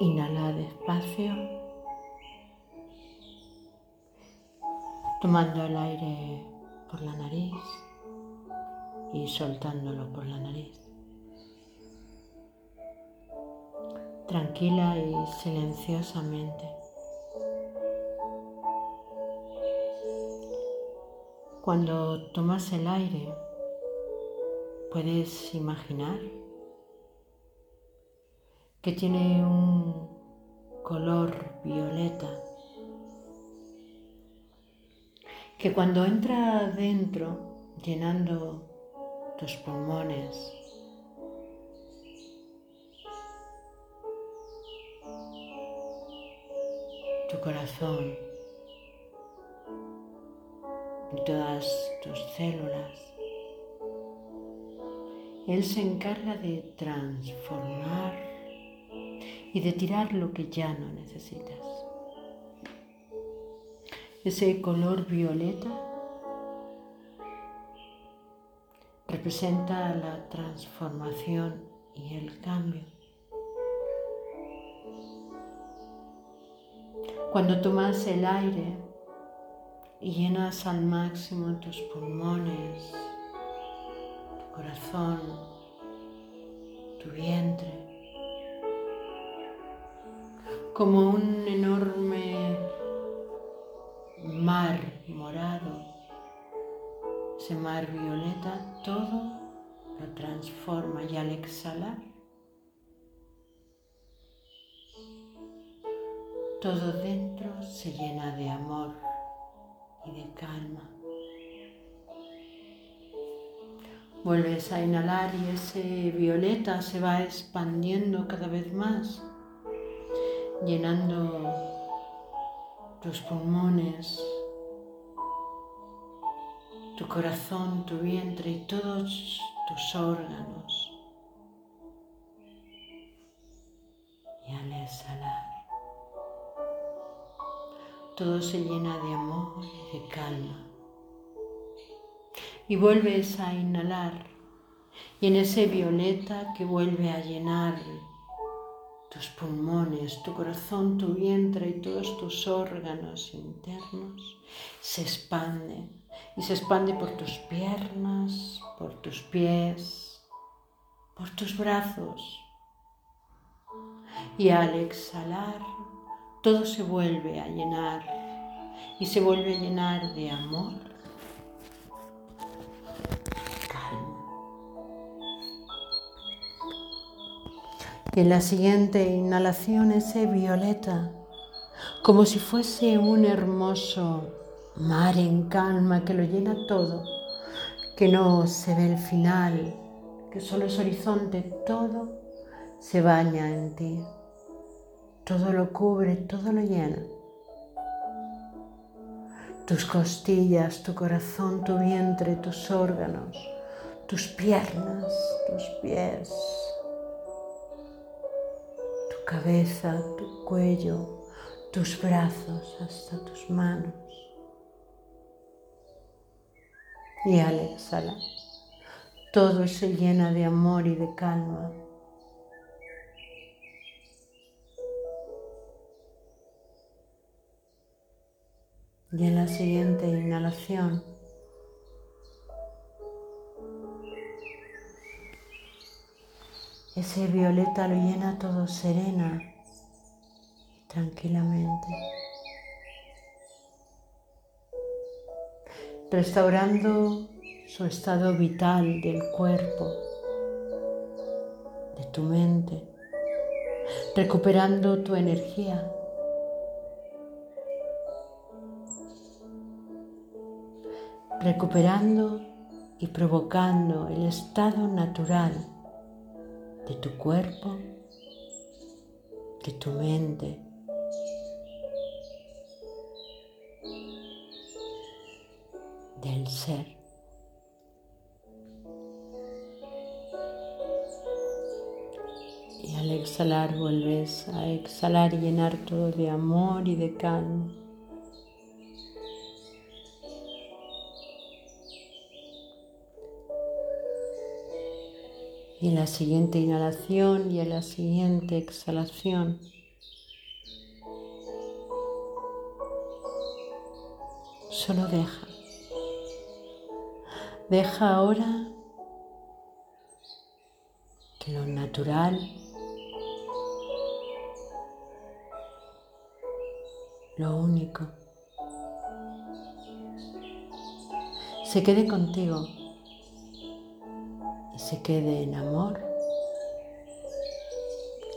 Inhala despacio, tomando el aire por la nariz y soltándolo por la nariz. Tranquila y silenciosamente. Cuando tomas el aire, puedes imaginar que tiene un color violeta, que cuando entra dentro, llenando tus pulmones, tu corazón y todas tus células, Él se encarga de transformar y de tirar lo que ya no necesitas. Ese color violeta representa la transformación y el cambio. Cuando tomas el aire y llenas al máximo tus pulmones, tu corazón, tu vientre, como un enorme mar morado, ese mar violeta, todo lo transforma y al exhalar, todo dentro se llena de amor y de calma. Vuelves a inhalar y ese violeta se va expandiendo cada vez más llenando tus pulmones, tu corazón, tu vientre y todos tus órganos. Y al exhalar, todo se llena de amor y de calma. Y vuelves a inhalar y en ese violeta que vuelve a llenar tus pulmones, tu corazón, tu vientre y todos tus órganos internos se expanden y se expande por tus piernas, por tus pies, por tus brazos. Y al exhalar, todo se vuelve a llenar. Y se vuelve a llenar de amor Y en la siguiente inhalación ese violeta, como si fuese un hermoso mar en calma que lo llena todo, que no se ve el final, que solo es horizonte, todo se baña en ti, todo lo cubre, todo lo llena. Tus costillas, tu corazón, tu vientre, tus órganos, tus piernas, tus pies, cabeza, tu cuello, tus brazos hasta tus manos. Y al exhalar, todo se llena de amor y de calma. Y en la siguiente inhalación, Ese violeta lo llena todo serena y tranquilamente. Restaurando su estado vital del cuerpo, de tu mente, recuperando tu energía. recuperando y provocando el estado natural de tu cuerpo, de tu mente. del ser. Y al exhalar vuelves a exhalar y llenar todo de amor y de calma. Y en la siguiente inhalación y en la siguiente exhalación. Solo deja. Deja ahora que lo natural, lo único, se quede contigo se quede en amor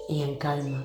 y en calma.